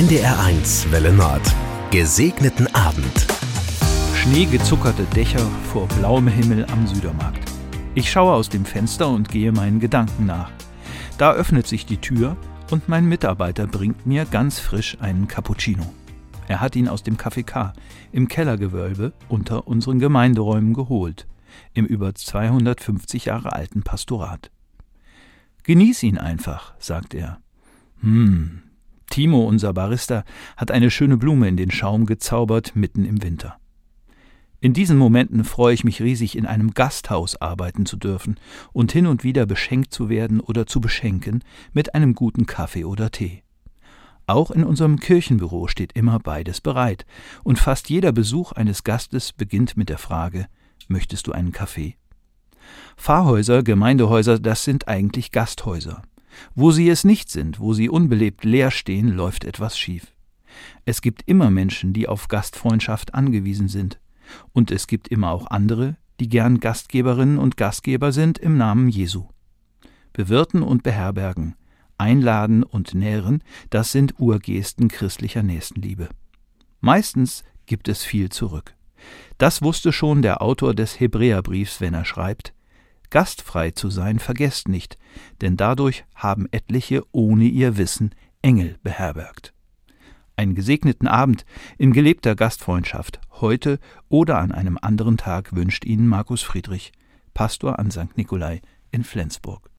NDR1 Welle Nord. Gesegneten Abend. Schneegezuckerte Dächer vor blauem Himmel am Südermarkt. Ich schaue aus dem Fenster und gehe meinen Gedanken nach. Da öffnet sich die Tür und mein Mitarbeiter bringt mir ganz frisch einen Cappuccino. Er hat ihn aus dem Café K im Kellergewölbe unter unseren Gemeinderäumen geholt, im über 250 Jahre alten Pastorat. Genieß ihn einfach, sagt er. Hm, Timo, unser Barista, hat eine schöne Blume in den Schaum gezaubert mitten im Winter. In diesen Momenten freue ich mich riesig, in einem Gasthaus arbeiten zu dürfen und hin und wieder beschenkt zu werden oder zu beschenken mit einem guten Kaffee oder Tee. Auch in unserem Kirchenbüro steht immer beides bereit, und fast jeder Besuch eines Gastes beginnt mit der Frage Möchtest du einen Kaffee? Pfarrhäuser, Gemeindehäuser, das sind eigentlich Gasthäuser. Wo sie es nicht sind, wo sie unbelebt leer stehen, läuft etwas schief. Es gibt immer Menschen, die auf Gastfreundschaft angewiesen sind. Und es gibt immer auch andere, die gern Gastgeberinnen und Gastgeber sind im Namen Jesu. Bewirten und beherbergen, einladen und nähren, das sind Urgesten christlicher Nächstenliebe. Meistens gibt es viel zurück. Das wusste schon der Autor des Hebräerbriefs, wenn er schreibt, Gastfrei zu sein vergesst nicht, denn dadurch haben etliche ohne ihr Wissen Engel beherbergt. Einen gesegneten Abend in gelebter Gastfreundschaft heute oder an einem anderen Tag wünscht Ihnen Markus Friedrich, Pastor an St. Nikolai in Flensburg.